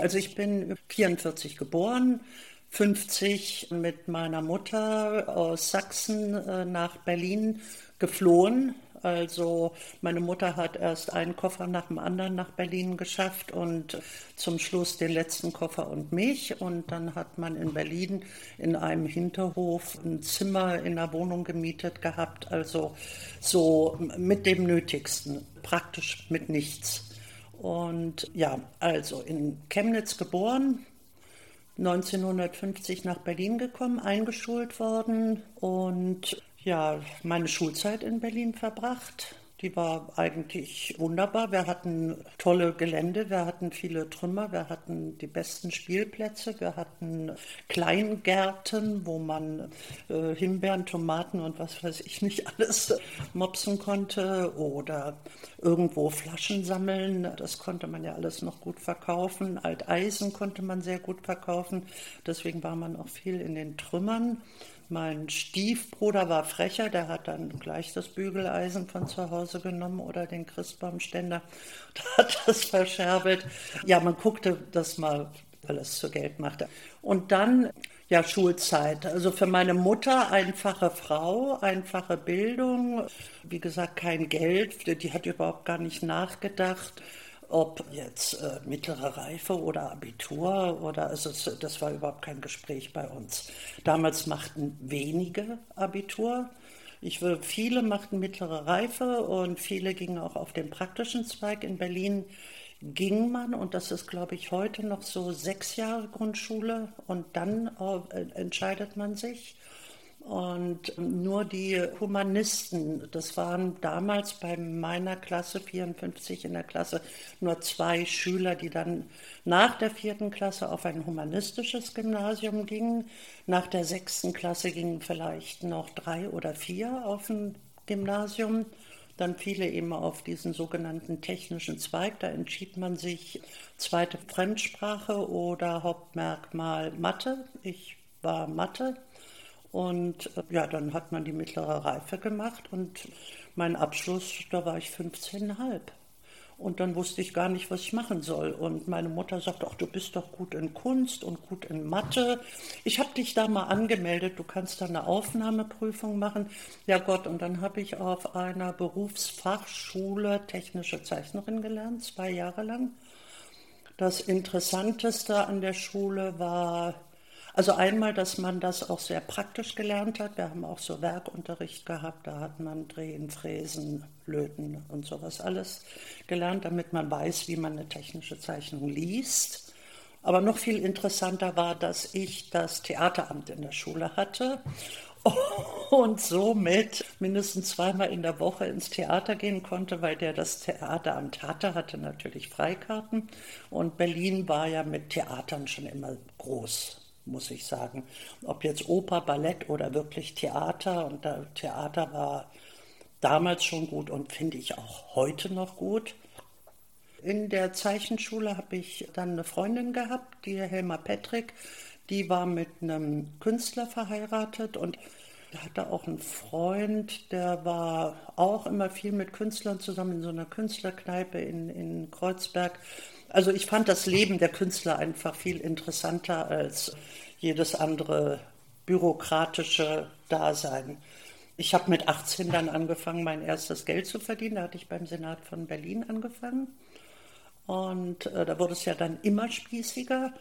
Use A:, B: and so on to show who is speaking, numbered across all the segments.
A: Also ich bin 44 geboren, 50 mit meiner Mutter aus Sachsen äh, nach Berlin geflohen. Also meine Mutter hat erst einen Koffer nach dem anderen nach Berlin geschafft und zum Schluss den letzten Koffer und mich. Und dann hat man in Berlin in einem Hinterhof ein Zimmer in der Wohnung gemietet gehabt. Also so mit dem Nötigsten, praktisch mit nichts. Und ja, also in Chemnitz geboren, 1950 nach Berlin gekommen, eingeschult worden und ja, meine Schulzeit in Berlin verbracht. Die war eigentlich wunderbar. Wir hatten tolle Gelände, wir hatten viele Trümmer, wir hatten die besten Spielplätze, wir hatten Kleingärten, wo man äh, Himbeeren, Tomaten und was weiß ich nicht alles mopsen konnte oder irgendwo Flaschen sammeln. Das konnte man ja alles noch gut verkaufen. Alteisen konnte man sehr gut verkaufen. Deswegen war man auch viel in den Trümmern. Mein Stiefbruder war frecher, der hat dann gleich das Bügeleisen von zu Hause genommen oder den Christbaumständer und hat das verscherbelt. Ja, man guckte das mal, weil es zu Geld machte. Und dann ja, Schulzeit. Also für meine Mutter einfache Frau, einfache Bildung, wie gesagt, kein Geld. Die hat überhaupt gar nicht nachgedacht ob jetzt äh, mittlere Reife oder Abitur oder also das war überhaupt kein Gespräch bei uns. Damals machten wenige Abitur. Ich will, viele machten mittlere Reife und viele gingen auch auf den praktischen Zweig. In Berlin ging man, und das ist, glaube ich, heute noch so sechs Jahre Grundschule und dann äh, entscheidet man sich. Und nur die Humanisten, das waren damals bei meiner Klasse 54 in der Klasse nur zwei Schüler, die dann nach der vierten Klasse auf ein humanistisches Gymnasium gingen. Nach der sechsten Klasse gingen vielleicht noch drei oder vier auf ein Gymnasium. Dann viele eben auf diesen sogenannten technischen Zweig. Da entschied man sich zweite Fremdsprache oder Hauptmerkmal Mathe. Ich war Mathe. Und äh, ja, dann hat man die mittlere Reife gemacht und mein Abschluss, da war ich 15,5. Und dann wusste ich gar nicht, was ich machen soll. Und meine Mutter sagte, ach, du bist doch gut in Kunst und gut in Mathe. Ich habe dich da mal angemeldet, du kannst da eine Aufnahmeprüfung machen. Ja Gott, und dann habe ich auf einer Berufsfachschule technische Zeichnerin gelernt, zwei Jahre lang. Das Interessanteste an der Schule war also einmal, dass man das auch sehr praktisch gelernt hat. Wir haben auch so Werkunterricht gehabt, da hat man Drehen, Fräsen, Löten und sowas alles gelernt, damit man weiß, wie man eine technische Zeichnung liest. Aber noch viel interessanter war, dass ich das Theateramt in der Schule hatte und somit mindestens zweimal in der Woche ins Theater gehen konnte, weil der das Theateramt hatte, hatte natürlich Freikarten. Und Berlin war ja mit Theatern schon immer groß muss ich sagen. Ob jetzt Oper, Ballett oder wirklich Theater. Und Theater war damals schon gut und finde ich auch heute noch gut. In der Zeichenschule habe ich dann eine Freundin gehabt, die Helma Petrick. Die war mit einem Künstler verheiratet und hatte auch einen Freund, der war auch immer viel mit Künstlern zusammen in so einer Künstlerkneipe in, in Kreuzberg. Also ich fand das Leben der Künstler einfach viel interessanter als jedes andere bürokratische Dasein. Ich habe mit 18 dann angefangen, mein erstes Geld zu verdienen. Da hatte ich beim Senat von Berlin angefangen. Und äh, da wurde es ja dann immer spießiger.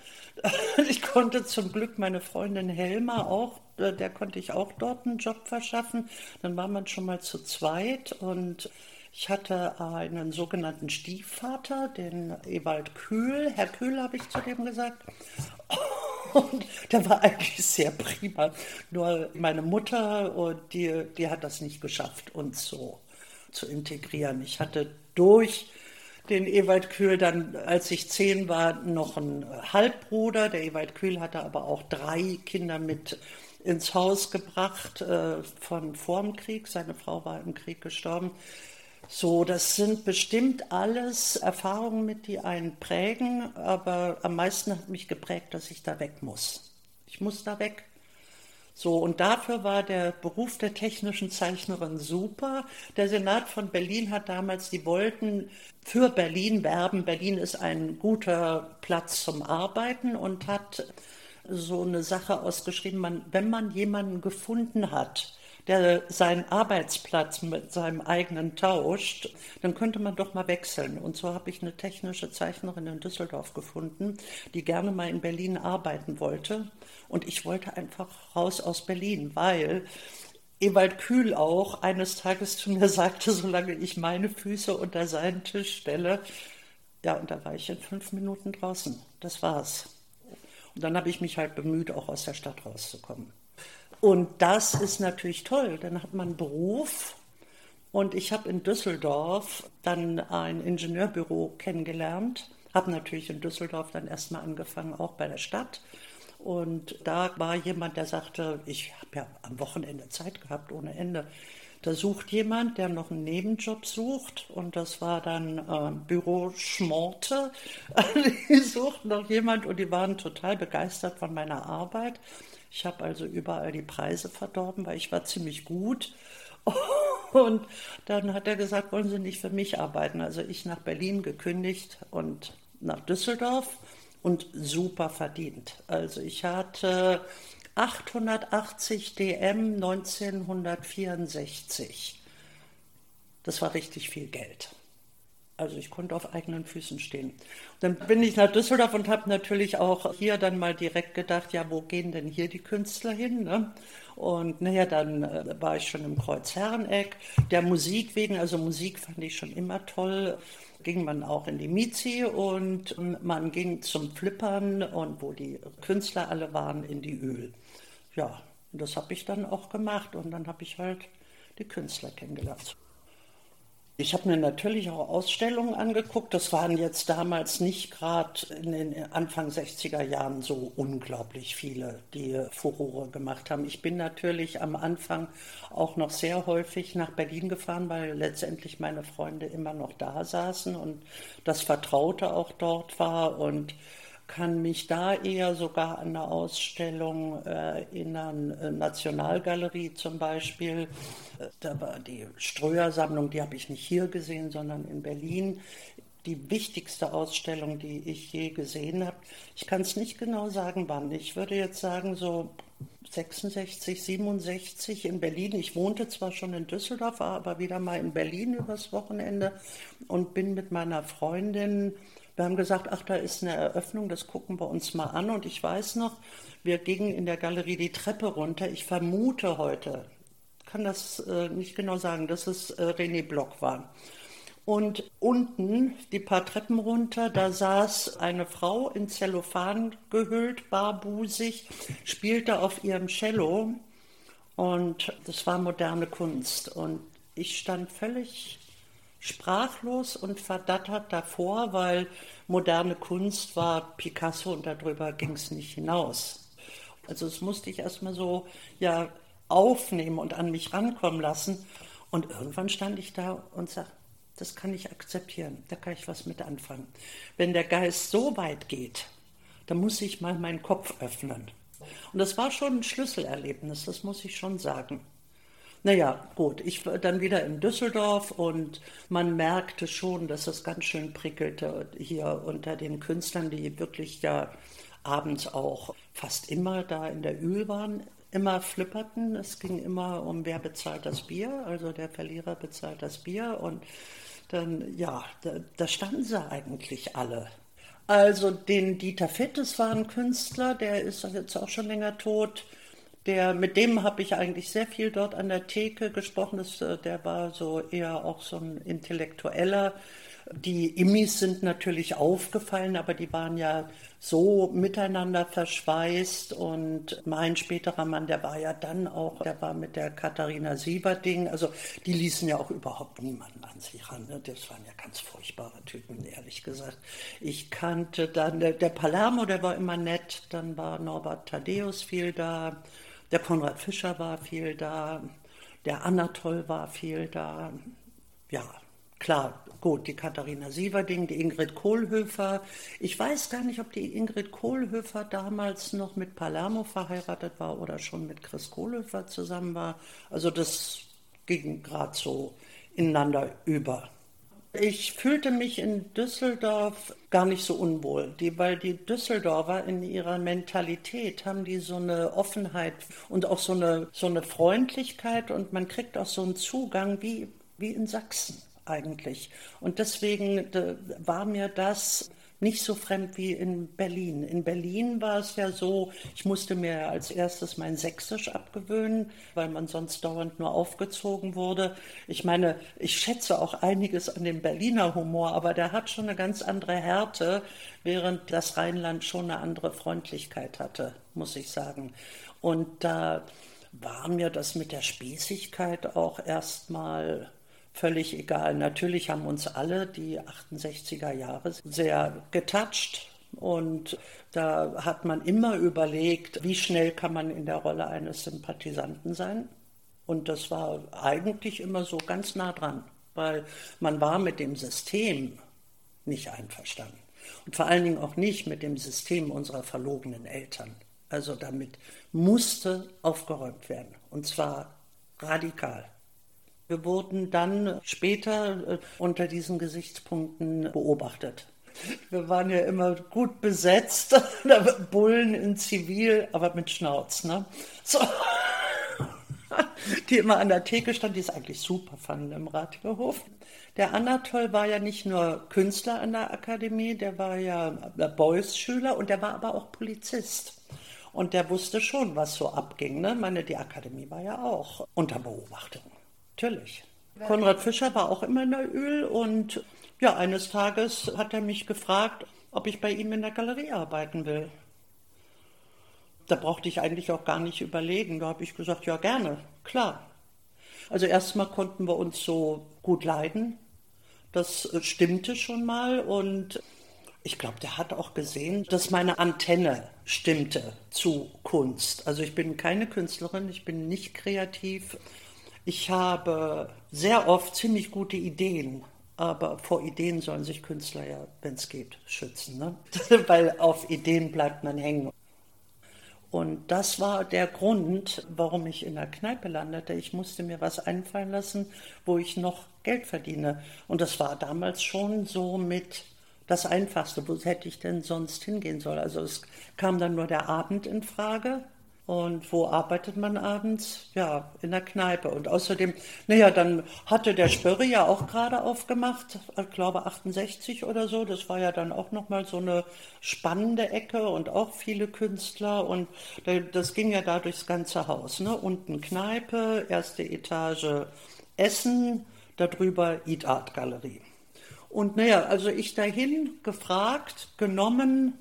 A: Ich konnte zum Glück meine Freundin Helma auch, äh, der konnte ich auch dort einen Job verschaffen. Dann war man schon mal zu zweit und ich hatte einen sogenannten Stiefvater, den Ewald Kühl. Herr Kühl habe ich zu dem gesagt. Und der war eigentlich sehr prima. Nur meine Mutter, und die, die hat das nicht geschafft, uns so zu integrieren. Ich hatte durch den Ewald Kühl dann, als ich zehn war, noch einen Halbbruder. Der Ewald Kühl hatte aber auch drei Kinder mit ins Haus gebracht äh, von vorm Krieg. Seine Frau war im Krieg gestorben. So, das sind bestimmt alles Erfahrungen mit, die einen prägen, aber am meisten hat mich geprägt, dass ich da weg muss. Ich muss da weg. So, und dafür war der Beruf der technischen Zeichnerin super. Der Senat von Berlin hat damals, die wollten für Berlin werben. Berlin ist ein guter Platz zum Arbeiten und hat so eine Sache ausgeschrieben, man, wenn man jemanden gefunden hat, der seinen Arbeitsplatz mit seinem eigenen tauscht, dann könnte man doch mal wechseln. Und so habe ich eine technische Zeichnerin in Düsseldorf gefunden, die gerne mal in Berlin arbeiten wollte. Und ich wollte einfach raus aus Berlin, weil Ewald Kühl auch eines Tages zu mir sagte, solange ich meine Füße unter seinen Tisch stelle, ja, und da war ich in fünf Minuten draußen. Das war's. Und dann habe ich mich halt bemüht, auch aus der Stadt rauszukommen. Und das ist natürlich toll. Dann hat man einen Beruf. Und ich habe in Düsseldorf dann ein Ingenieurbüro kennengelernt. Habe natürlich in Düsseldorf dann erstmal angefangen, auch bei der Stadt. Und da war jemand, der sagte, ich habe ja am Wochenende Zeit gehabt ohne Ende. Da sucht jemand, der noch einen Nebenjob sucht. Und das war dann äh, Büro Schmorte. die suchten noch jemand und die waren total begeistert von meiner Arbeit. Ich habe also überall die Preise verdorben, weil ich war ziemlich gut. Und dann hat er gesagt, wollen Sie nicht für mich arbeiten? Also ich nach Berlin gekündigt und nach Düsseldorf und super verdient. Also ich hatte 880 DM 1964. Das war richtig viel Geld. Also ich konnte auf eigenen Füßen stehen. Dann bin ich nach Düsseldorf und habe natürlich auch hier dann mal direkt gedacht, ja, wo gehen denn hier die Künstler hin? Ne? Und naja, dann äh, war ich schon im Kreuzherreneck. Der Musik wegen, also Musik fand ich schon immer toll ging man auch in die Mizi und man ging zum Flippern und wo die Künstler alle waren, in die Öl. Ja, und das habe ich dann auch gemacht und dann habe ich halt die Künstler kennengelernt. Ich habe mir natürlich auch Ausstellungen angeguckt. Das waren jetzt damals nicht gerade in den Anfang 60er Jahren so unglaublich viele, die Furore gemacht haben. Ich bin natürlich am Anfang auch noch sehr häufig nach Berlin gefahren, weil letztendlich meine Freunde immer noch da saßen und das Vertraute auch dort war und kann mich da eher sogar an eine Ausstellung erinnern, äh, Nationalgalerie zum Beispiel. Äh, da war die Ströer-Sammlung, die habe ich nicht hier gesehen, sondern in Berlin. Die wichtigste Ausstellung, die ich je gesehen habe. Ich kann es nicht genau sagen, wann. Ich würde jetzt sagen, so 66, 67 in Berlin. Ich wohnte zwar schon in Düsseldorf, aber wieder mal in Berlin übers Wochenende und bin mit meiner Freundin wir haben gesagt, ach, da ist eine Eröffnung, das gucken wir uns mal an. Und ich weiß noch, wir gingen in der Galerie die Treppe runter. Ich vermute heute, kann das äh, nicht genau sagen, dass es äh, René Block war. Und unten, die paar Treppen runter, da saß eine Frau in Zellophan gehüllt, barbusig, spielte auf ihrem Cello. Und das war moderne Kunst. Und ich stand völlig sprachlos und verdattert davor, weil moderne Kunst war Picasso und darüber ging es nicht hinaus. Also das musste ich erstmal so ja aufnehmen und an mich rankommen lassen. Und irgendwann stand ich da und sagte, das kann ich akzeptieren, da kann ich was mit anfangen. Wenn der Geist so weit geht, dann muss ich mal meinen Kopf öffnen. Und das war schon ein Schlüsselerlebnis, das muss ich schon sagen. Naja, gut, ich war dann wieder in Düsseldorf und man merkte schon, dass es ganz schön prickelte hier unter den Künstlern, die wirklich ja abends auch fast immer da in der Öl waren, immer flipperten. Es ging immer um, wer bezahlt das Bier, also der Verlierer bezahlt das Bier und dann, ja, da, da standen sie eigentlich alle. Also den Dieter Fittes war ein Künstler, der ist jetzt auch schon länger tot. Der, mit dem habe ich eigentlich sehr viel dort an der Theke gesprochen. Das, äh, der war so eher auch so ein Intellektueller. Die Immis sind natürlich aufgefallen, aber die waren ja so miteinander verschweißt. Und mein späterer Mann, der war ja dann auch, der war mit der Katharina Sieberding. Also die ließen ja auch überhaupt niemanden an sich ran. Ne? Das waren ja ganz furchtbare Typen, ehrlich gesagt. Ich kannte dann, der, der Palermo, der war immer nett. Dann war Norbert Thaddeus viel da. Der Konrad Fischer war viel da, der Anatol war viel da. Ja, klar, Gut, die Katharina Sieverding, die Ingrid Kohlhöfer. Ich weiß gar nicht, ob die Ingrid Kohlhöfer damals noch mit Palermo verheiratet war oder schon mit Chris Kohlhöfer zusammen war. Also das ging gerade so ineinander über. Ich fühlte mich in Düsseldorf gar nicht so unwohl, die, weil die Düsseldorfer in ihrer Mentalität haben die so eine Offenheit und auch so eine, so eine Freundlichkeit und man kriegt auch so einen Zugang wie, wie in Sachsen eigentlich. Und deswegen war mir das nicht so fremd wie in Berlin. In Berlin war es ja so, ich musste mir als erstes mein Sächsisch abgewöhnen, weil man sonst dauernd nur aufgezogen wurde. Ich meine, ich schätze auch einiges an dem Berliner Humor, aber der hat schon eine ganz andere Härte, während das Rheinland schon eine andere Freundlichkeit hatte, muss ich sagen. Und da war mir das mit der Spießigkeit auch erstmal völlig egal. Natürlich haben uns alle die 68er Jahre sehr getoucht und da hat man immer überlegt, wie schnell kann man in der Rolle eines Sympathisanten sein. Und das war eigentlich immer so ganz nah dran, weil man war mit dem System nicht einverstanden. Und vor allen Dingen auch nicht mit dem System unserer verlogenen Eltern. Also damit musste aufgeräumt werden. Und zwar radikal. Wir wurden dann später äh, unter diesen Gesichtspunkten beobachtet. Wir waren ja immer gut besetzt, Bullen in Zivil, aber mit Schnauz. Ne? So. Die immer an der Theke stand, die es eigentlich super fanden im Ratigerhof. Der Anatol war ja nicht nur Künstler an der Akademie, der war ja Beuys-Schüler und der war aber auch Polizist. Und der wusste schon, was so abging. Ne? Meine, die Akademie war ja auch unter Beobachtung. Natürlich. Konrad Fischer war auch immer in der Öl und ja, eines Tages hat er mich gefragt, ob ich bei ihm in der Galerie arbeiten will. Da brauchte ich eigentlich auch gar nicht überlegen. Da habe ich gesagt, ja gerne, klar. Also erstmal konnten wir uns so gut leiden. Das stimmte schon mal und ich glaube, der hat auch gesehen, dass meine Antenne stimmte zu Kunst. Also ich bin keine Künstlerin, ich bin nicht kreativ. Ich habe sehr oft ziemlich gute Ideen, aber vor Ideen sollen sich Künstler ja, wenn es geht, schützen, ne? weil auf Ideen bleibt man hängen. Und das war der Grund, warum ich in der Kneipe landete. Ich musste mir was einfallen lassen, wo ich noch Geld verdiene. Und das war damals schon so mit das Einfachste. Wo hätte ich denn sonst hingehen sollen? Also es kam dann nur der Abend in Frage und wo arbeitet man abends? Ja, in der Kneipe. Und außerdem, naja, dann hatte der Spörri ja auch gerade aufgemacht, ich glaube 68 oder so. Das war ja dann auch nochmal so eine spannende Ecke und auch viele Künstler. Und das ging ja da durchs ganze Haus. Ne? Unten Kneipe, erste Etage Essen, darüber Eat Art Galerie. Und naja, also ich dahin gefragt, genommen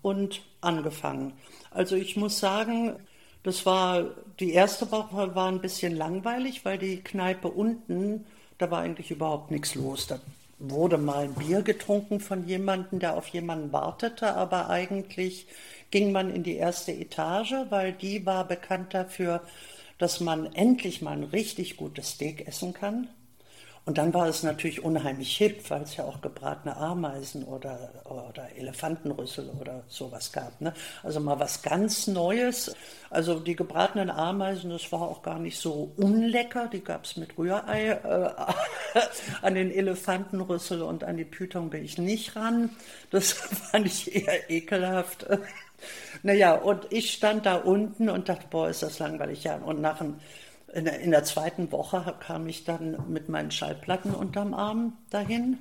A: und angefangen. Also ich muss sagen, das war, die erste Woche war ein bisschen langweilig, weil die Kneipe unten, da war eigentlich überhaupt nichts los. Da wurde mal ein Bier getrunken von jemandem, der auf jemanden wartete, aber eigentlich ging man in die erste Etage, weil die war bekannt dafür, dass man endlich mal ein richtig gutes Steak essen kann. Und dann war es natürlich unheimlich hip, weil es ja auch gebratene Ameisen oder, oder Elefantenrüssel oder sowas gab. Ne? Also mal was ganz Neues. Also die gebratenen Ameisen, das war auch gar nicht so unlecker. Die gab es mit Rührei. Äh, an den Elefantenrüssel und an die Python bin ich nicht ran. Das fand ich eher ekelhaft. naja, und ich stand da unten und dachte, boah, ist das langweilig. Ja, und nach einem in der, in der zweiten Woche kam ich dann mit meinen Schallplatten unterm Arm dahin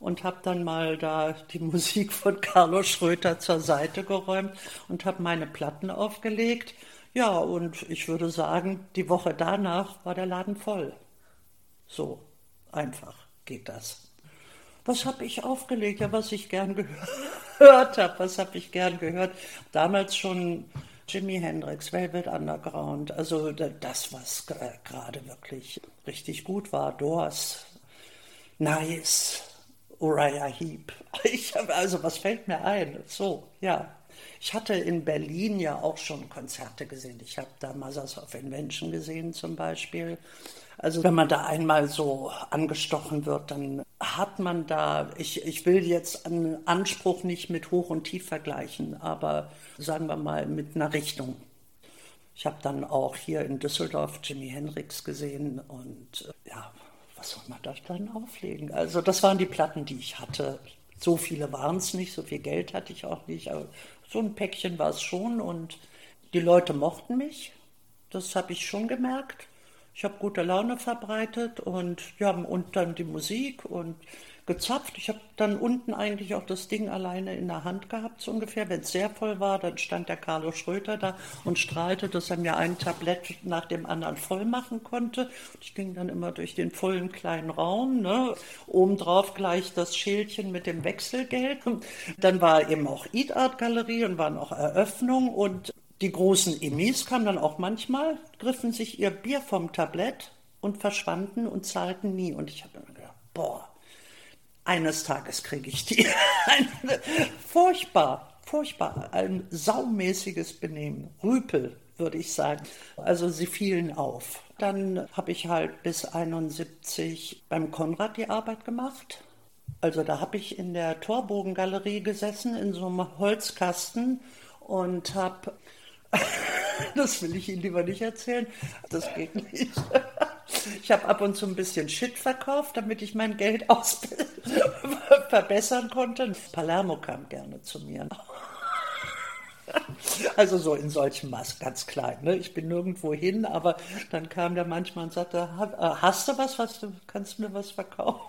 A: und habe dann mal da die Musik von Carlos Schröter zur Seite geräumt und habe meine Platten aufgelegt. Ja, und ich würde sagen, die Woche danach war der Laden voll. So einfach geht das. Was habe ich aufgelegt? Ja, was ich gern gehört habe. Was habe ich gern gehört? Damals schon Jimi Hendrix, Velvet Underground, also das, was gerade wirklich richtig gut war, Doors, Nice, Uriah Heep. Ich habe, also was fällt mir ein? So, ja. Ich hatte in Berlin ja auch schon Konzerte gesehen. Ich habe da Mothers of Invention gesehen zum Beispiel. Also wenn man da einmal so angestochen wird, dann hat man da, ich, ich will jetzt einen Anspruch nicht mit Hoch und Tief vergleichen, aber sagen wir mal mit einer Richtung. Ich habe dann auch hier in Düsseldorf Jimi Hendrix gesehen und äh, ja, was soll man da dann auflegen? Also das waren die Platten, die ich hatte. So viele waren es nicht, so viel Geld hatte ich auch nicht, aber so ein Päckchen war es schon und die Leute mochten mich. Das habe ich schon gemerkt. Ich habe gute Laune verbreitet und ja, und dann die Musik und gezapft. Ich habe dann unten eigentlich auch das Ding alleine in der Hand gehabt, so ungefähr. Wenn es sehr voll war, dann stand der Carlo Schröter da und strahlte, dass er mir ein Tablett nach dem anderen voll machen konnte. Ich ging dann immer durch den vollen kleinen Raum, ne? obendrauf gleich das Schildchen mit dem Wechselgeld. Dann war eben auch Eat Art Galerie und waren auch Eröffnungen und die großen Immis kamen dann auch manchmal, griffen sich ihr Bier vom Tablett und verschwanden und zahlten nie. Und ich habe immer gedacht, boah, eines Tages kriege ich die. furchtbar, furchtbar, ein saumäßiges Benehmen. Rüpel, würde ich sagen. Also sie fielen auf. Dann habe ich halt bis 71 beim Konrad die Arbeit gemacht. Also da habe ich in der Torbogen-Galerie gesessen, in so einem Holzkasten und habe das will ich Ihnen lieber nicht erzählen. Das geht nicht. Ich habe ab und zu ein bisschen Shit verkauft, damit ich mein Geld verbessern konnte. Palermo kam gerne zu mir. Also so in solchem Maß, ganz klein. Ne? Ich bin nirgendwo hin, aber dann kam der manchmal und sagte, äh, hast du was, was du kannst mir was verkaufen?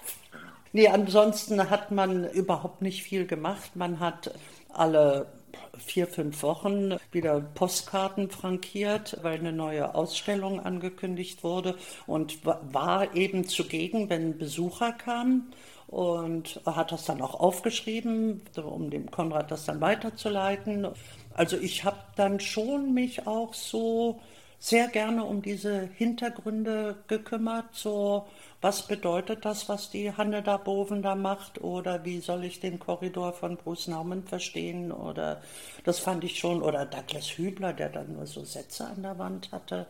A: Nee, ansonsten hat man überhaupt nicht viel gemacht. Man hat alle vier, fünf Wochen wieder Postkarten frankiert, weil eine neue Ausstellung angekündigt wurde und war eben zugegen, wenn Besucher kamen und hat das dann auch aufgeschrieben, um dem Konrad das dann weiterzuleiten. Also ich habe dann schon mich auch so sehr gerne um diese Hintergründe gekümmert, so was bedeutet das, was die Hanne da Boven da macht oder wie soll ich den Korridor von Bruce Naumann verstehen oder das fand ich schon oder Douglas Hübler, der dann nur so Sätze an der Wand hatte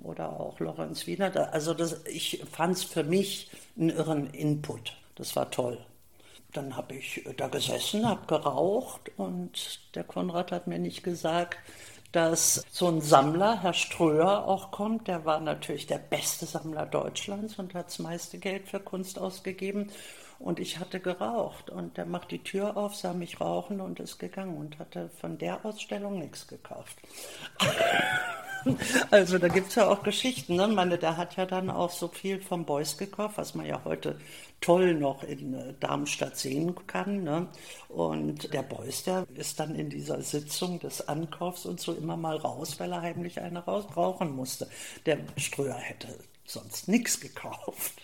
A: oder auch Lorenz Wiener. Also das, ich fand es für mich einen irren Input. Das war toll. Dann habe ich da gesessen, habe geraucht und der Konrad hat mir nicht gesagt, dass so ein Sammler, Herr Ströer, auch kommt. Der war natürlich der beste Sammler Deutschlands und hat das meiste Geld für Kunst ausgegeben. Und ich hatte geraucht und der macht die Tür auf, sah mich rauchen und ist gegangen und hatte von der Ausstellung nichts gekauft. Also da gibt es ja auch Geschichten. Ne? Meine, der hat ja dann auch so viel vom Beuys gekauft, was man ja heute toll noch in äh, Darmstadt sehen kann. Ne? Und der Beuys, der ist dann in dieser Sitzung des Ankaufs und so immer mal raus, weil er heimlich eine raus rauchen musste. Der Ströer hätte sonst nichts gekauft.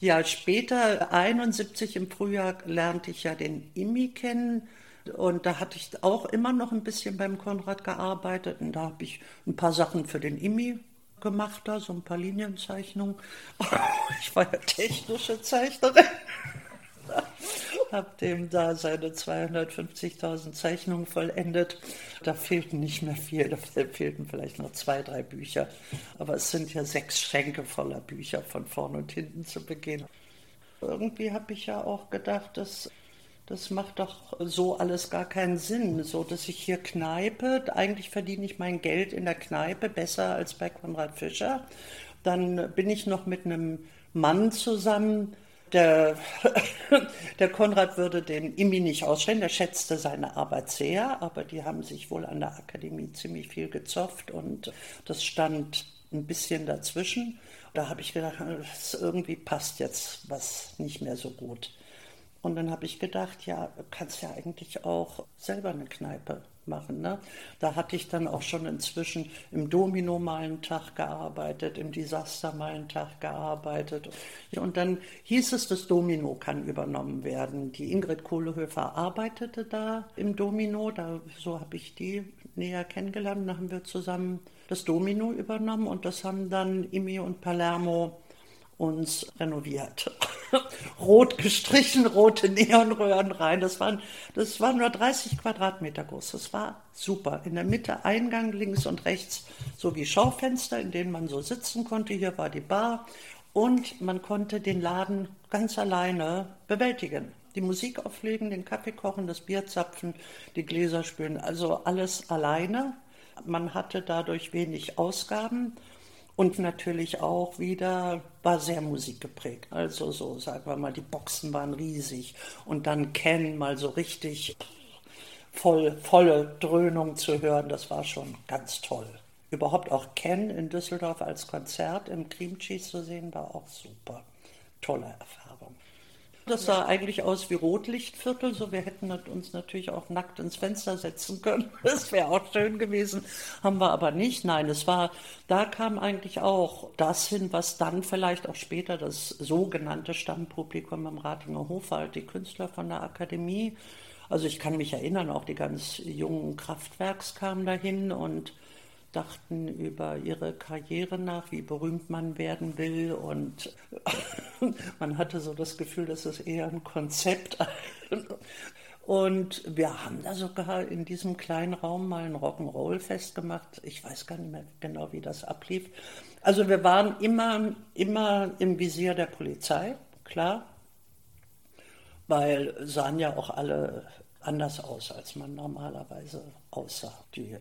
A: Ja, später, 71 im Frühjahr, lernte ich ja den Immi kennen. Und da hatte ich auch immer noch ein bisschen beim Konrad gearbeitet. Und da habe ich ein paar Sachen für den Immi gemacht, da so ein paar Linienzeichnungen. Ich war ja technische Zeichnerin. habe dem da seine 250.000 Zeichnungen vollendet. Da fehlten nicht mehr viel, da fehlten vielleicht noch zwei, drei Bücher. Aber es sind ja sechs Schränke voller Bücher von vorn und hinten zu Beginn. Irgendwie habe ich ja auch gedacht, dass das macht doch so alles gar keinen Sinn. So, dass ich hier kneipe, eigentlich verdiene ich mein Geld in der Kneipe besser als bei Konrad Fischer. Dann bin ich noch mit einem Mann zusammen, der, der Konrad würde den Imi nicht ausstellen, der schätzte seine Arbeit sehr, aber die haben sich wohl an der Akademie ziemlich viel gezopft und das stand ein bisschen dazwischen. Da habe ich gedacht, irgendwie passt jetzt was nicht mehr so gut. Und dann habe ich gedacht, ja, kannst ja eigentlich auch selber eine Kneipe machen. Ne? Da hatte ich dann auch schon inzwischen im Domino mal einen Tag gearbeitet, im Desaster mal einen Tag gearbeitet. Und dann hieß es, das Domino kann übernommen werden. Die Ingrid Kohlehöfer arbeitete da im Domino, da, so habe ich die näher kennengelernt. Da haben wir zusammen das Domino übernommen und das haben dann Imi und Palermo uns renoviert. Rot gestrichen, rote Neonröhren rein. Das waren, das waren nur 30 Quadratmeter groß. Das war super. In der Mitte Eingang links und rechts so wie Schaufenster, in denen man so sitzen konnte. Hier war die Bar und man konnte den Laden ganz alleine bewältigen. Die Musik auflegen, den Kaffee kochen, das Bier zapfen, die Gläser spülen, also alles alleine. Man hatte dadurch wenig Ausgaben und natürlich auch wieder war sehr musikgeprägt. Also so, sagen wir mal, die Boxen waren riesig und dann Ken mal so richtig voll, volle Dröhnung zu hören, das war schon ganz toll. Überhaupt auch Ken in Düsseldorf als Konzert im Cream Cheese zu sehen, war auch super. Tolle Erfahrung. Das sah eigentlich aus wie Rotlichtviertel, so wir hätten uns natürlich auch nackt ins Fenster setzen können. Das wäre auch schön gewesen, haben wir aber nicht. Nein, es war, da kam eigentlich auch das hin, was dann vielleicht auch später das sogenannte Stammpublikum im Ratinger Hof war, die Künstler von der Akademie. Also ich kann mich erinnern, auch die ganz jungen Kraftwerks kamen dahin und dachten über ihre Karriere nach, wie berühmt man werden will. Und man hatte so das Gefühl, das ist eher ein Konzept. Und wir haben da sogar in diesem kleinen Raum mal ein Rock'n'Roll festgemacht. Ich weiß gar nicht mehr genau, wie das ablief. Also wir waren immer, immer im Visier der Polizei, klar, weil sahen ja auch alle anders aus, als man normalerweise aussah. Die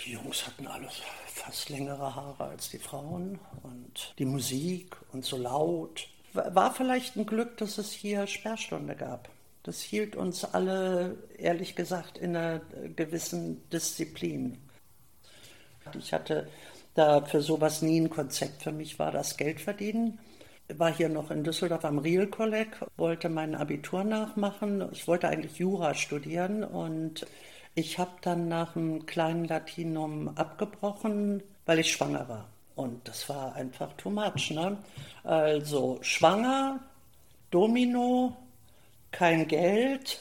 A: die Jungs hatten alle fast längere Haare als die Frauen und die Musik und so laut. War vielleicht ein Glück, dass es hier Sperrstunde gab. Das hielt uns alle, ehrlich gesagt, in einer gewissen Disziplin. Ich hatte da für sowas nie ein Konzept. Für mich war das Geld verdienen. War hier noch in Düsseldorf am Real College, wollte mein Abitur nachmachen. Ich wollte eigentlich Jura studieren und ich habe dann nach einem kleinen Latinum abgebrochen, weil ich schwanger war. Und das war einfach too much. Ne? Also schwanger, Domino, kein Geld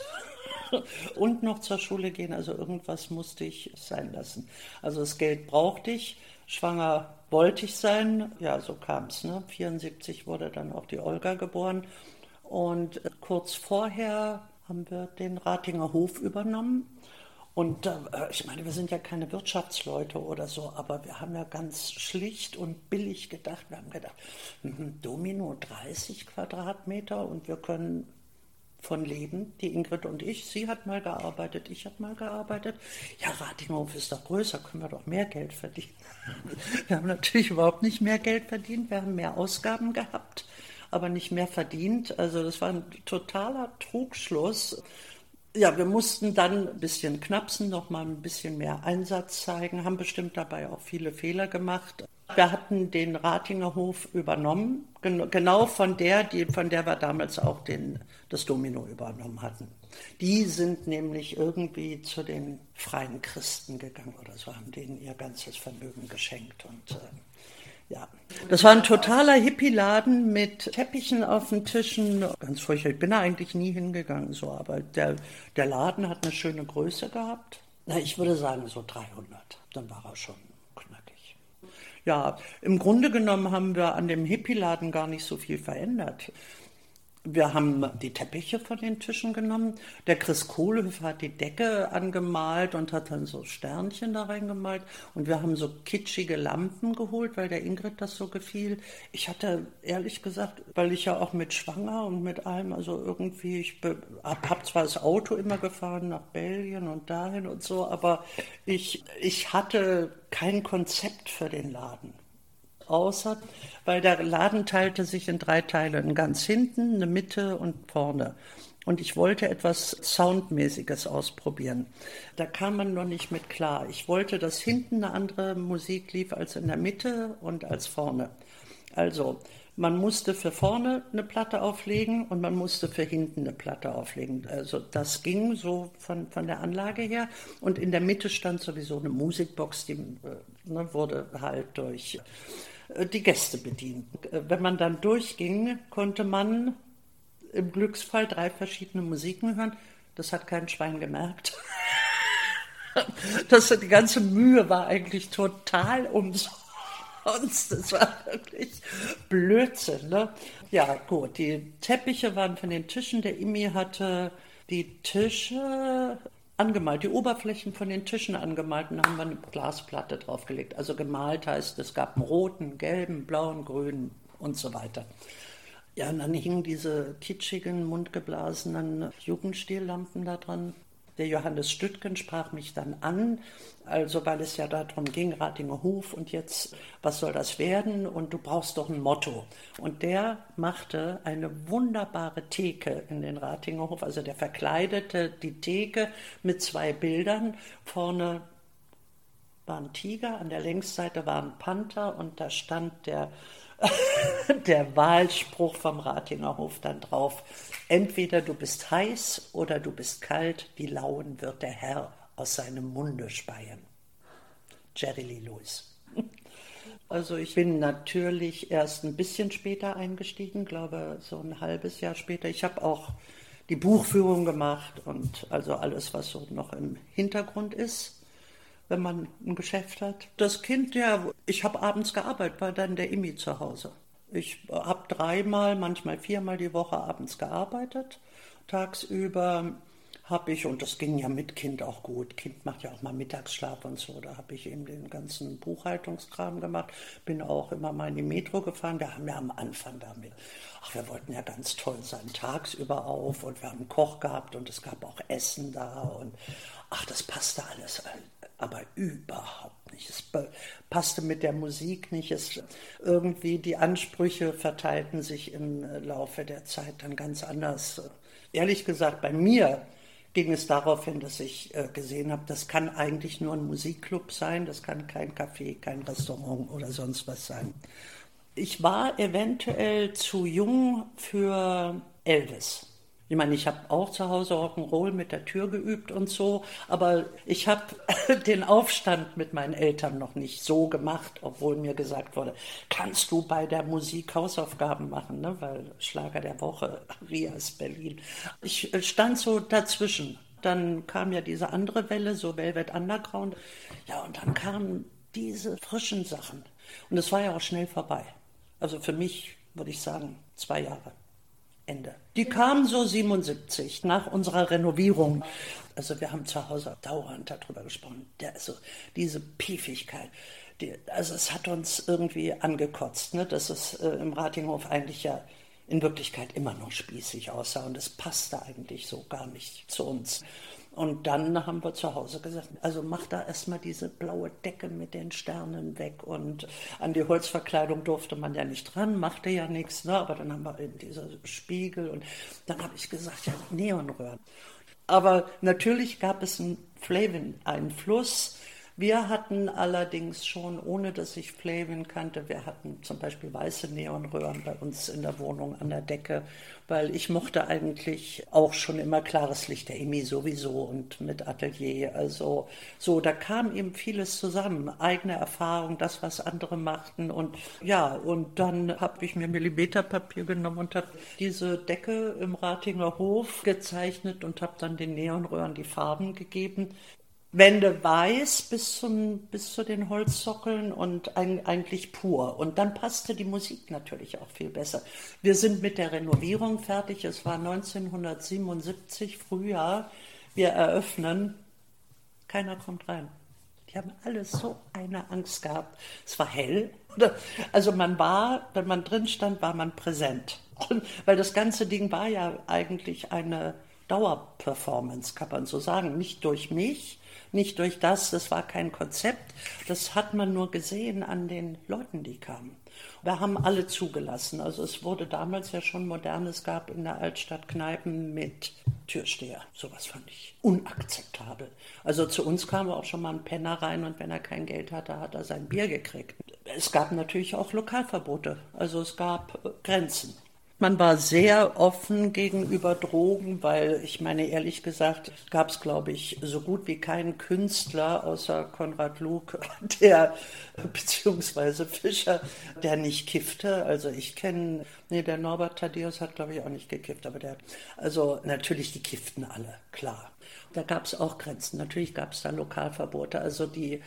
A: und noch zur Schule gehen. Also irgendwas musste ich sein lassen. Also das Geld brauchte ich. Schwanger wollte ich sein. Ja, so kam es. Ne? 74 wurde dann auch die Olga geboren. Und kurz vorher haben wir den Ratinger Hof übernommen. Und äh, ich meine, wir sind ja keine Wirtschaftsleute oder so, aber wir haben ja ganz schlicht und billig gedacht. Wir haben gedacht, hm, Domino 30 Quadratmeter und wir können von leben, die Ingrid und ich. Sie hat mal gearbeitet, ich habe mal gearbeitet. Ja, Ratinghof ist doch größer, können wir doch mehr Geld verdienen. Wir haben natürlich überhaupt nicht mehr Geld verdient, wir haben mehr Ausgaben gehabt, aber nicht mehr verdient. Also das war ein totaler Trugschluss ja, wir mussten dann ein bisschen knapsen, noch mal ein bisschen mehr Einsatz zeigen, haben bestimmt dabei auch viele Fehler gemacht. Wir hatten den Ratinger Hof übernommen, genau von der, die, von der wir damals auch den, das Domino übernommen hatten. Die sind nämlich irgendwie zu den freien Christen gegangen oder so, haben denen ihr ganzes Vermögen geschenkt und äh, ja, das war ein totaler Hippie-Laden mit Teppichen auf den Tischen. Ganz furchtbar. Ich bin da eigentlich nie hingegangen, so, aber der, der Laden hat eine schöne Größe gehabt. Na, ich würde sagen so 300. Dann war er schon knackig. Ja, im Grunde genommen haben wir an dem Hippie-Laden gar nicht so viel verändert. Wir haben die Teppiche von den Tischen genommen. Der Chris Kohlhöfer hat die Decke angemalt und hat dann so Sternchen da reingemalt. Und wir haben so kitschige Lampen geholt, weil der Ingrid das so gefiel. Ich hatte ehrlich gesagt, weil ich ja auch mit schwanger und mit allem, also irgendwie, ich habe zwar das Auto immer gefahren nach Belgien und dahin und so, aber ich, ich hatte kein Konzept für den Laden außer, weil der Laden teilte sich in drei Teile, ganz hinten, eine Mitte und vorne. Und ich wollte etwas Soundmäßiges ausprobieren. Da kam man noch nicht mit klar. Ich wollte, dass hinten eine andere Musik lief als in der Mitte und als vorne. Also, man musste für vorne eine Platte auflegen und man musste für hinten eine Platte auflegen. Also das ging so von, von der Anlage her. Und in der Mitte stand sowieso eine Musikbox, die äh, ne, wurde halt durch die Gäste bedient. Äh, wenn man dann durchging, konnte man im Glücksfall drei verschiedene Musiken hören. Das hat kein Schwein gemerkt. Das, die ganze Mühe war eigentlich total umsonst. Das war wirklich Blödsinn. Ne? Ja, gut. Die Teppiche waren von den Tischen. Der Imi hatte die Tische angemalt, die Oberflächen von den Tischen angemalt und dann haben wir eine Glasplatte draufgelegt. Also gemalt heißt, es gab einen roten, gelben, blauen, grünen und so weiter. Ja, und dann hingen diese kitschigen, mundgeblasenen Jugendstillampen da dran. Der Johannes Stüttgen sprach mich dann an, also weil es ja darum ging, Ratinger Hof und jetzt, was soll das werden? Und du brauchst doch ein Motto. Und der machte eine wunderbare Theke in den Ratinger Hof, also der verkleidete die Theke mit zwei Bildern. Vorne war ein Tiger, an der Längsseite war ein Panther und da stand der der Wahlspruch vom Ratinger Hof dann drauf. Entweder du bist heiß oder du bist kalt, die Lauen wird der Herr aus seinem Munde speien. Jerry Lee Lewis. Also ich bin natürlich erst ein bisschen später eingestiegen, glaube so ein halbes Jahr später. Ich habe auch die Buchführung gemacht und also alles, was so noch im Hintergrund ist wenn man ein Geschäft hat. Das Kind, ja, ich habe abends gearbeitet, war dann der Immi zu Hause. Ich habe dreimal, manchmal viermal die Woche abends gearbeitet. Tagsüber habe ich, und das ging ja mit Kind auch gut, Kind macht ja auch mal Mittagsschlaf und so, da habe ich eben den ganzen Buchhaltungskram gemacht, bin auch immer mal in die Metro gefahren. Wir haben ja am Anfang damit, ach, wir wollten ja ganz toll sein, tagsüber auf und wir haben einen Koch gehabt und es gab auch Essen da und ach, das passte alles aber überhaupt nicht. Es passte mit der Musik nicht. Es, irgendwie die Ansprüche verteilten sich im Laufe der Zeit dann ganz anders. Ehrlich gesagt, bei mir ging es darauf hin, dass ich äh, gesehen habe, das kann eigentlich nur ein Musikclub sein, das kann kein Café, kein Restaurant oder sonst was sein. Ich war eventuell zu jung für Elvis. Ich meine, ich habe auch zu Hause Rock'n'Roll mit der Tür geübt und so, aber ich habe den Aufstand mit meinen Eltern noch nicht so gemacht, obwohl mir gesagt wurde, kannst du bei der Musik Hausaufgaben machen, ne? weil Schlager der Woche, Rias Berlin. Ich äh, stand so dazwischen. Dann kam ja diese andere Welle, so Velvet Underground. Ja, und dann kamen diese frischen Sachen. Und es war ja auch schnell vorbei. Also für mich würde ich sagen, zwei Jahre. Ende. Die kam so 77 nach unserer Renovierung. Also wir haben zu Hause dauernd darüber gesprochen. Der, also diese Piefigkeit. Die, also es hat uns irgendwie angekotzt, ne, dass es äh, im Ratinghof eigentlich ja in Wirklichkeit immer noch spießig aussah und es passte eigentlich so gar nicht zu uns. Und dann haben wir zu Hause gesagt, also mach da erstmal diese blaue Decke mit den Sternen weg. Und an die Holzverkleidung durfte man ja nicht dran, machte ja nichts. Ne? Aber dann haben wir eben diese Spiegel und dann habe ich gesagt, ja, Neonröhren. Aber natürlich gab es einen Flavin-Einfluss wir hatten allerdings schon, ohne dass ich Flavin kannte, wir hatten zum Beispiel weiße Neonröhren bei uns in der Wohnung an der Decke, weil ich mochte eigentlich auch schon immer klares Licht, der Emi sowieso und mit Atelier. Also so, da kam eben vieles zusammen, eigene Erfahrung, das, was andere machten und ja, und dann habe ich mir Millimeterpapier genommen und habe diese Decke im Ratinger Hof gezeichnet und habe dann den Neonröhren die Farben gegeben. Wände weiß bis, zum, bis zu den Holzsockeln und ein, eigentlich pur. Und dann passte die Musik natürlich auch viel besser. Wir sind mit der Renovierung fertig. Es war 1977, Frühjahr. Wir eröffnen. Keiner kommt rein. Die haben alle so eine Angst gehabt. Es war hell. Also man war, wenn man drin stand, war man präsent. Weil das ganze Ding war ja eigentlich eine Dauerperformance, kann man so sagen. Nicht durch mich, nicht durch das, das war kein Konzept, das hat man nur gesehen an den Leuten, die kamen. Wir haben alle zugelassen. Also es wurde damals ja schon modern. Es gab in der Altstadt Kneipen mit Türsteher. Sowas fand ich unakzeptabel. Also zu uns kam auch schon mal ein Penner rein und wenn er kein Geld hatte, hat er sein Bier gekriegt. Es gab natürlich auch Lokalverbote. Also es gab Grenzen. Man war sehr offen gegenüber Drogen, weil ich meine, ehrlich gesagt, gab es, glaube ich, so gut wie keinen Künstler außer Konrad Luke, der, beziehungsweise Fischer, der nicht kiffte. Also ich kenne, nee, der Norbert Thaddeus hat, glaube ich, auch nicht gekifft, aber der, also natürlich, die kifften alle, klar. Da gab es auch Grenzen. Natürlich gab es da Lokalverbote. Also die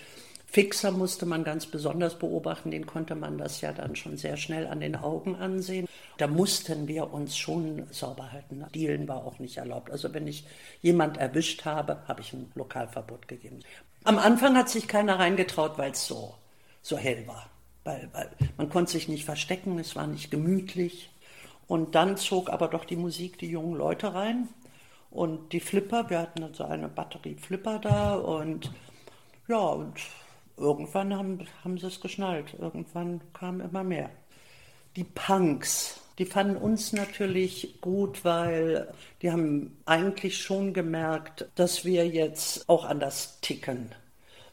A: Fixer musste man ganz besonders beobachten, den konnte man das ja dann schon sehr schnell an den Augen ansehen. Da mussten wir uns schon sauber halten. Dealen war auch nicht erlaubt. Also wenn ich jemand erwischt habe, habe ich ein Lokalverbot gegeben. Am Anfang hat sich keiner reingetraut, weil es so, so hell war. weil, weil man konnte sich nicht verstecken, es war nicht gemütlich. Und dann zog aber doch die Musik die jungen Leute rein und die Flipper, wir hatten so eine Batterie Flipper da und ja, und irgendwann haben, haben sie es geschnallt. Irgendwann kam immer mehr. Die Punks, die fanden uns natürlich gut, weil die haben eigentlich schon gemerkt, dass wir jetzt auch anders ticken.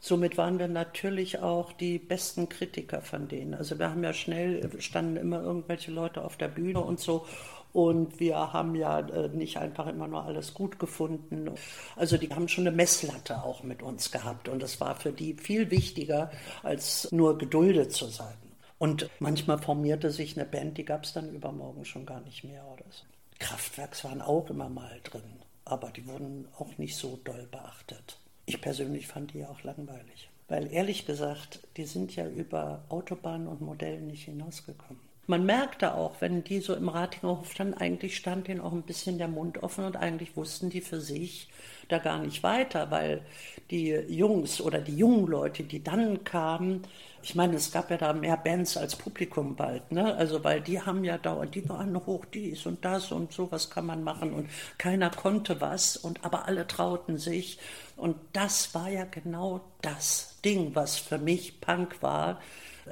A: Somit waren wir natürlich auch die besten Kritiker von denen. Also wir haben ja schnell, standen immer irgendwelche Leute auf der Bühne und so. Und wir haben ja äh, nicht einfach immer nur alles gut gefunden. Also die haben schon eine Messlatte auch mit uns gehabt. Und das war für die viel wichtiger, als nur geduldet zu sein. Und manchmal formierte sich eine Band, die gab es dann übermorgen schon gar nicht mehr oder so. Kraftwerks waren auch immer mal drin, aber die wurden auch nicht so doll beachtet. Ich persönlich fand die auch langweilig. Weil ehrlich gesagt, die sind ja über Autobahnen und Modellen nicht hinausgekommen. Man merkte auch, wenn die so im Ratingerhof standen, eigentlich stand denen auch ein bisschen der Mund offen und eigentlich wussten die für sich da gar nicht weiter, weil die Jungs oder die jungen Leute, die dann kamen, ich meine, es gab ja da mehr Bands als Publikum bald, ne? Also weil die haben ja dauernd, die waren hoch dies und das und sowas kann man machen und keiner konnte was und aber alle trauten sich und das war ja genau das Ding, was für mich Punk war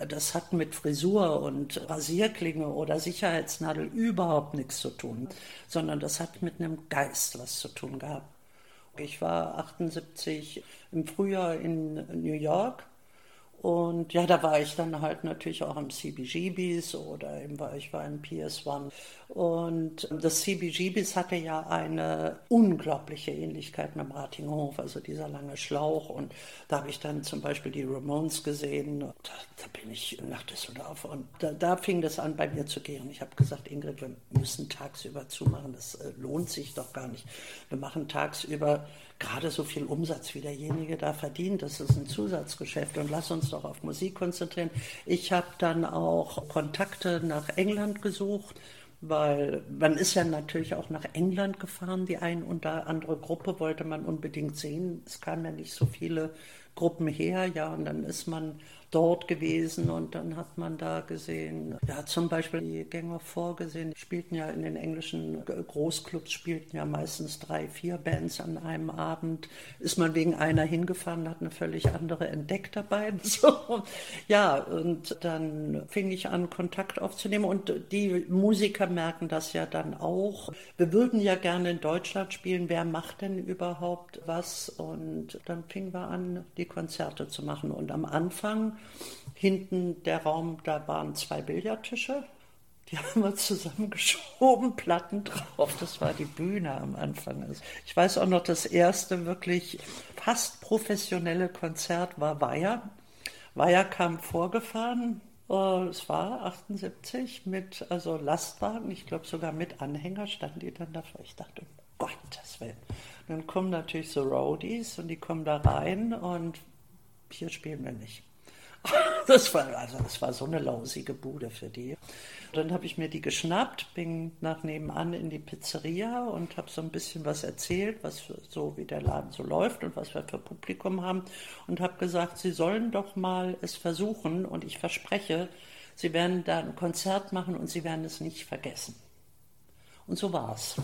A: das hat mit Frisur und Rasierklinge oder Sicherheitsnadel überhaupt nichts zu tun, sondern das hat mit einem Geist was zu tun gehabt. Ich war 78 im Frühjahr in New York und ja, da war ich dann halt natürlich auch im CBGBs oder eben ich war im PS1. Und das CBGBs hatte ja eine unglaubliche Ähnlichkeit mit dem Ratinghof, also dieser lange Schlauch. Und da habe ich dann zum Beispiel die Ramones gesehen. Da, da, bin ich nach Düsseldorf und da, da, fing das an, bei mir zu gehen. Ich habe gesagt, Ingrid, wir müssen tagsüber zumachen. Das äh, lohnt sich doch gar nicht. Wir machen tagsüber gerade so viel Umsatz wie derjenige da verdient. Das ist ein Zusatzgeschäft und lass uns doch auf Musik konzentrieren. Ich habe dann auch Kontakte nach England gesucht weil man ist ja natürlich auch nach England gefahren. Die ein oder andere Gruppe wollte man unbedingt sehen. Es kamen ja nicht so viele Gruppen her, ja, und dann ist man dort gewesen und dann hat man da gesehen, ja zum Beispiel die Gänger vorgesehen, spielten ja in den englischen Großclubs, spielten ja meistens drei, vier Bands an einem Abend. Ist man wegen einer hingefahren, hat eine völlig andere entdeckt dabei. So. Ja, und dann fing ich an, Kontakt aufzunehmen und die Musiker merken das ja dann auch. Wir würden ja gerne in Deutschland spielen, wer macht denn überhaupt was? Und dann fingen wir an, die Konzerte zu machen. Und am Anfang Hinten der Raum, da waren zwei Billardtische. Die haben wir zusammengeschoben, Platten drauf. Das war die Bühne am Anfang. Also ich weiß auch noch, das erste wirklich fast professionelle Konzert war Weiher. Weiher kam vorgefahren. Oh, es war 78 mit also Lastwagen, ich glaube sogar mit Anhänger standen die dann davor. Ich dachte, um Gottes Willen. dann kommen natürlich so Roadies und die kommen da rein und hier spielen wir nicht. Das war, also das war so eine lausige Bude für die. Dann habe ich mir die geschnappt, bin nach nebenan in die Pizzeria und habe so ein bisschen was erzählt, was so wie der Laden so läuft und was wir für Publikum haben und habe gesagt, sie sollen doch mal es versuchen und ich verspreche, sie werden da ein Konzert machen und sie werden es nicht vergessen. Und so war es.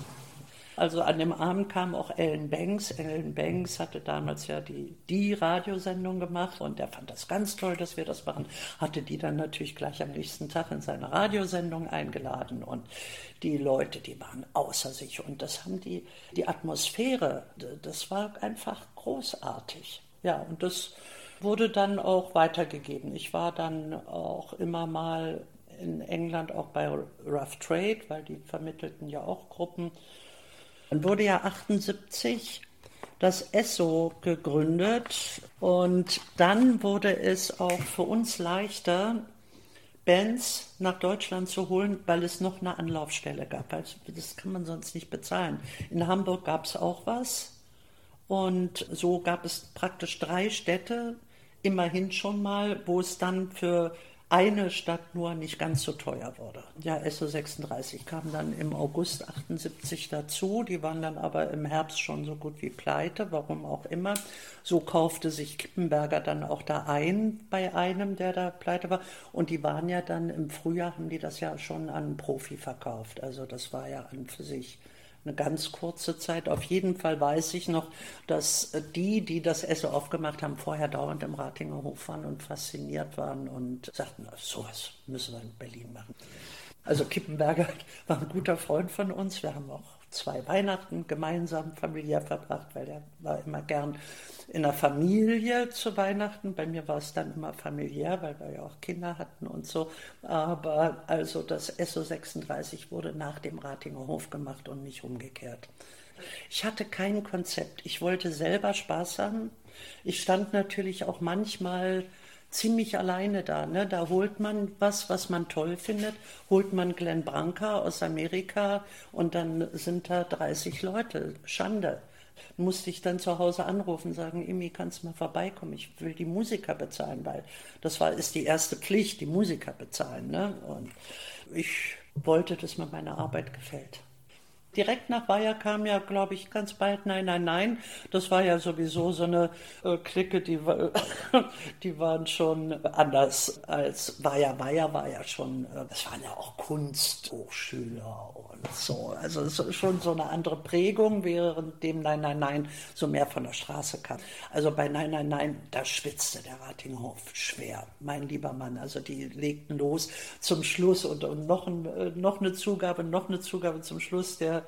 A: Also an dem Abend kam auch Ellen Banks. Ellen Banks hatte damals ja die, die Radiosendung gemacht und der fand das ganz toll, dass wir das machen. Hatte die dann natürlich gleich am nächsten Tag in seine Radiosendung eingeladen und die Leute, die waren außer sich und das haben die, die Atmosphäre, das war einfach großartig. Ja, und das wurde dann auch weitergegeben. Ich war dann auch immer mal in England auch bei Rough Trade, weil die vermittelten ja auch Gruppen. Dann wurde ja 78 das ESSO gegründet und dann wurde es auch für uns leichter, Bands nach Deutschland zu holen, weil es noch eine Anlaufstelle gab. Das kann man sonst nicht bezahlen. In Hamburg gab es auch was und so gab es praktisch drei Städte, immerhin schon mal, wo es dann für eine Stadt nur nicht ganz so teuer wurde. Ja, SO36 kam dann im August 78 dazu. Die waren dann aber im Herbst schon so gut wie pleite, warum auch immer. So kaufte sich Kippenberger dann auch da ein bei einem, der da pleite war. Und die waren ja dann im Frühjahr, haben die das ja schon an einen Profi verkauft. Also das war ja an für sich eine ganz kurze Zeit. Auf jeden Fall weiß ich noch, dass die, die das Esso aufgemacht haben, vorher dauernd im Ratinger Hof waren und fasziniert waren und sagten, sowas müssen wir in Berlin machen. Also Kippenberger war ein guter Freund von uns. Wir haben auch zwei Weihnachten gemeinsam familiär verbracht, weil er war immer gern in der Familie zu Weihnachten. Bei mir war es dann immer familiär, weil wir ja auch Kinder hatten und so. Aber also das SO 36 wurde nach dem Ratinger Hof gemacht und nicht umgekehrt. Ich hatte kein Konzept. Ich wollte selber Spaß haben. Ich stand natürlich auch manchmal ziemlich alleine da. Ne? Da holt man was, was man toll findet, holt man Glenn Branca aus Amerika und dann sind da 30 Leute. Schande. Musste ich dann zu Hause anrufen, sagen, Imi, kannst du mal vorbeikommen? Ich will die Musiker bezahlen, weil das war, ist die erste Pflicht, die Musiker bezahlen. Ne? Und ich wollte, dass mir meine Arbeit gefällt. Direkt nach Weiher kam ja, glaube ich, ganz bald Nein, Nein, Nein. Das war ja sowieso so eine äh, Clique, die, die waren schon anders als Weiher. Weiher war ja schon, äh, das waren ja auch Kunsthochschüler so. Also es ist schon so eine andere Prägung, während dem Nein, Nein, Nein so mehr von der Straße kam. Also bei Nein, Nein, Nein, da schwitzte der Ratinghof schwer, mein lieber Mann. Also die legten los zum Schluss und, und noch, ein, äh, noch eine Zugabe, noch eine Zugabe zum Schluss. Der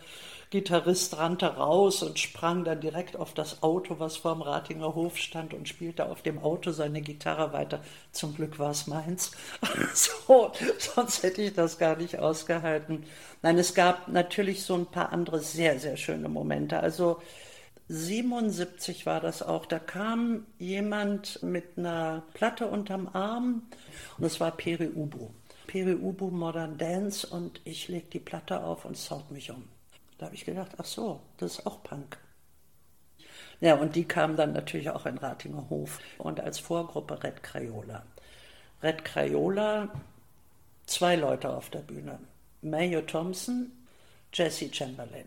A: Gitarrist rannte raus und sprang dann direkt auf das Auto, was vor dem Ratinger Hof stand und spielte auf dem Auto seine Gitarre weiter. Zum Glück war es meins. so, sonst hätte ich das gar nicht ausgehalten. Nein, es gab natürlich so ein paar andere sehr, sehr schöne Momente. Also 77 war das auch. Da kam jemand mit einer Platte unterm Arm und es war Peri Ubu. Peri Ubu Modern Dance und ich leg die Platte auf und es haut mich um. Da habe ich gedacht, ach so, das ist auch Punk. Ja, und die kamen dann natürlich auch in Ratinger Hof und als Vorgruppe Red Crayola. Red Crayola, zwei Leute auf der Bühne. Mayo Thompson, Jesse Chamberlain.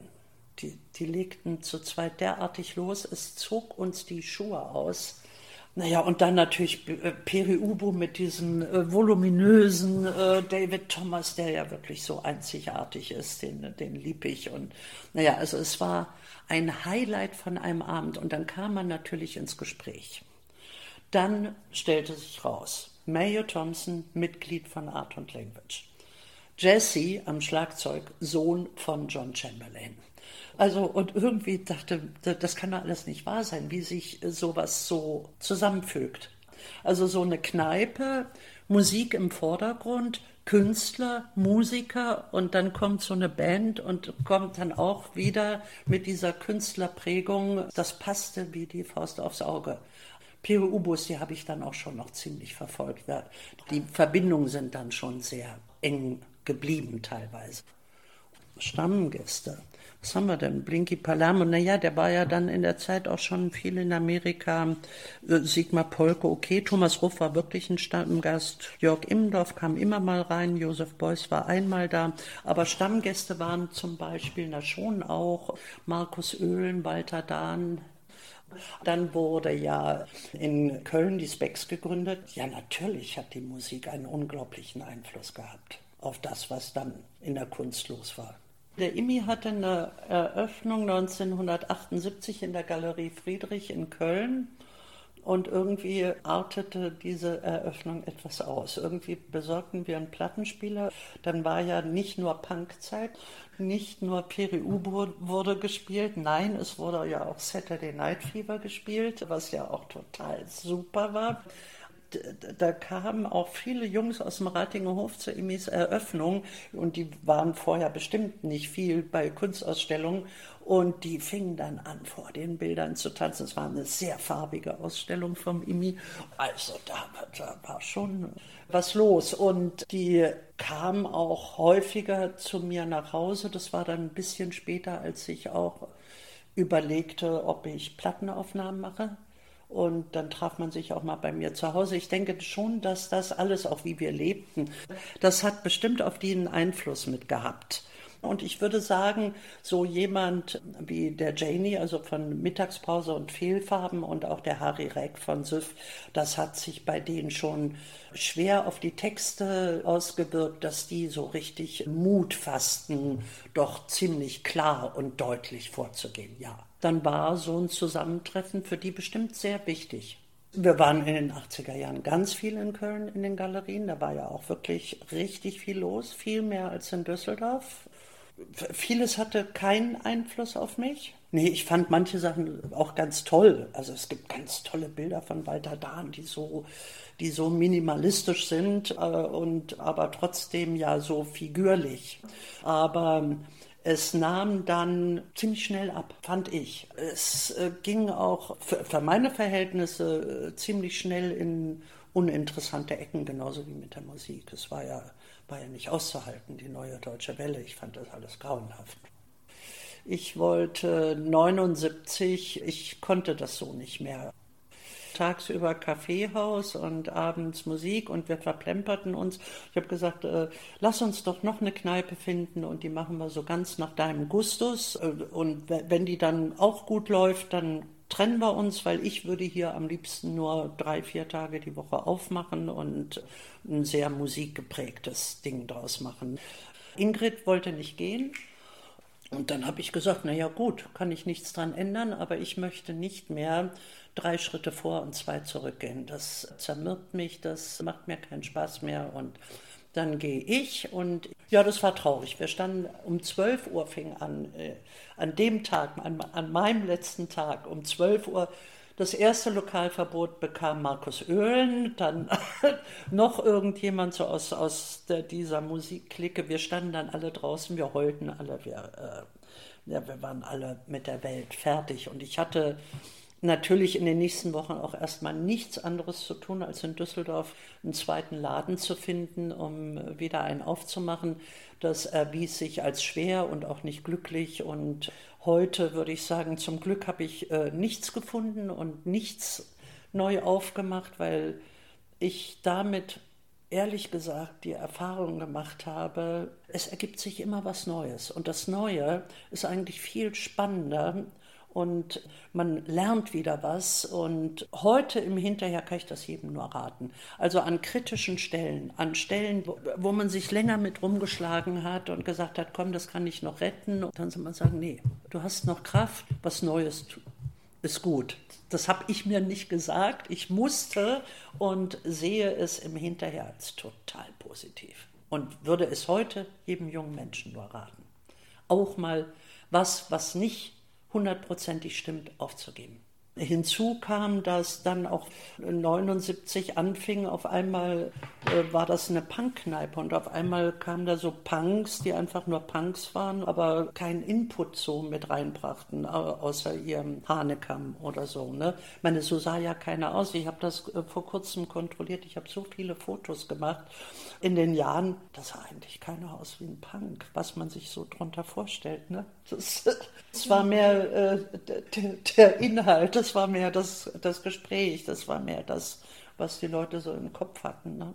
A: Die, die legten zu zweit derartig los, es zog uns die Schuhe aus. Naja, und dann natürlich äh, Peri Ubu mit diesem äh, voluminösen äh, David Thomas, der ja wirklich so einzigartig ist, den, den lieb ich. Und naja, also es war ein Highlight von einem Abend. Und dann kam man natürlich ins Gespräch. Dann stellte sich raus, Mayo Thompson, Mitglied von Art und Language. Jesse am Schlagzeug, Sohn von John Chamberlain. Also und irgendwie dachte, das kann doch alles nicht wahr sein, wie sich sowas so zusammenfügt. Also so eine Kneipe, Musik im Vordergrund, Künstler, Musiker und dann kommt so eine Band und kommt dann auch wieder mit dieser Künstlerprägung. Das passte wie die Faust aufs Auge. Pere Ubus, die habe ich dann auch schon noch ziemlich verfolgt. Die Verbindungen sind dann schon sehr eng geblieben teilweise. Stammgäste was haben wir denn? Blinky Palermo, naja, der war ja dann in der Zeit auch schon viel in Amerika. Äh, Sigmar Polke, okay. Thomas Ruff war wirklich ein Stammgast. Jörg Immendorf kam immer mal rein. Josef Beuys war einmal da. Aber Stammgäste waren zum Beispiel, na schon auch Markus Oehlen, Walter Dahn, dann wurde ja in Köln die Specs gegründet. Ja, natürlich hat die Musik einen unglaublichen Einfluss gehabt auf das, was dann in der Kunst los war. Der IMI hatte eine Eröffnung 1978 in der Galerie Friedrich in Köln. Und irgendwie artete diese Eröffnung etwas aus. Irgendwie besorgten wir einen Plattenspieler. Dann war ja nicht nur Punkzeit, nicht nur Peri Ubo wurde gespielt. Nein, es wurde ja auch Saturday Night Fever gespielt, was ja auch total super war da kamen auch viele Jungs aus dem Ratinger Hof zur Emis Eröffnung und die waren vorher bestimmt nicht viel bei Kunstausstellungen und die fingen dann an, vor den Bildern zu tanzen. Es war eine sehr farbige Ausstellung vom IMI. Also da, da war schon was los. Und die kamen auch häufiger zu mir nach Hause. Das war dann ein bisschen später, als ich auch überlegte, ob ich Plattenaufnahmen mache Und dann traf man sich auch mal bei mir zu Hause. Ich denke schon, dass das alles, auch wie wir lebten, das hat bestimmt auf die einen Einfluss mit gehabt. Und ich würde sagen, so jemand wie der Janie, also von Mittagspause und Fehlfarben und auch der Harry Reck von Süff, das hat sich bei denen schon schwer auf die Texte ausgewirkt, dass die so richtig Mut fassten, doch ziemlich klar und deutlich vorzugehen, ja. Dann war so ein Zusammentreffen für die bestimmt sehr wichtig. Wir waren in den 80er Jahren ganz viel in Köln in den Galerien. Da war ja auch wirklich richtig viel los, viel mehr als in Düsseldorf vieles hatte keinen Einfluss auf mich. Nee, ich fand manche Sachen auch ganz toll. Also es gibt ganz tolle Bilder von Walter Dahn, die so, die so minimalistisch sind äh, und aber trotzdem ja so figürlich. Aber es nahm dann ziemlich schnell ab, fand ich. Es äh, ging auch für, meine Verhältnisse äh, ziemlich schnell in uninteressante Ecken, genauso wie mit der Musik. Es war ja war ja nicht auszuhalten, die neue deutsche Welle. Ich fand das alles grauenhaft. Ich wollte 79, ich konnte das so nicht mehr. Tagsüber Kaffeehaus und abends Musik und wir verplemperten uns. Ich habe gesagt, äh, lass uns doch noch eine Kneipe finden und die machen wir so ganz nach deinem Gustus. Äh, und wenn die dann auch gut läuft, dann trennen wir uns, weil ich würde hier am liebsten nur drei, vier Tage die Woche aufmachen und ein sehr musikgeprägtes Ding draus machen. Ingrid wollte nicht gehen. Und dann habe ich gesagt, na ja gut, kann ich nichts dran ändern, aber ich möchte nicht mehr drei Schritte vor und zwei zurückgehen. Das zermürbt mich, das macht mir keinen Spaß mehr und dann gehe ich und ja, das war traurig. Wir standen um 12 Uhr, fing an, äh, an dem Tag, an, an meinem letzten Tag, um 12 Uhr das erste Lokalverbot bekam Markus Oehlen, dann noch irgendjemand so aus, aus der, dieser Musikklicke. Wir standen dann alle draußen, wir heulten alle, wir, äh, ja, wir waren alle mit der Welt fertig. Und ich hatte natürlich in den nächsten Wochen auch erstmal nichts anderes zu tun, als in Düsseldorf einen zweiten Laden zu finden, um wieder einen aufzumachen. Das erwies sich als schwer und auch nicht glücklich. Und heute würde ich sagen, zum Glück habe ich äh, nichts gefunden und nichts neu aufgemacht, weil ich damit ehrlich gesagt die Erfahrung gemacht habe, es ergibt sich immer was Neues. Und das Neue ist eigentlich viel spannender und man lernt wieder was. Und heute im Hinterher kann ich das jedem nur raten. Also an kritischen Stellen, an Stellen, wo, wo man sich länger mit rumgeschlagen hat und gesagt hat, komm, das kann ich noch retten. Und dann soll man sagen, nee, du hast noch Kraft, was Neues ist gut. Das habe ich mir nicht gesagt. Ich musste und sehe es im Hinterher als total positiv. Und würde es heute jedem jungen Menschen nur raten. Auch mal was, was nicht hundertprozentig stimmt, aufzugeben. Hinzu kam, dass dann auch 79 anfing, auf einmal äh, war das eine Punkkneipe und auf einmal kamen da so Punks, die einfach nur Punks waren, aber keinen Input so mit reinbrachten, außer ihrem Hanekamm oder so. Ne? Ich meine, so sah ja keiner aus. Ich habe das äh, vor kurzem kontrolliert. Ich habe so viele Fotos gemacht in den Jahren. Das sah eigentlich keiner aus wie ein Punk, was man sich so drunter vorstellt. Ne? Das, das war mehr äh, der, der Inhalt, das war mehr das, das Gespräch, das war mehr das, was die Leute so im Kopf hatten. Ne?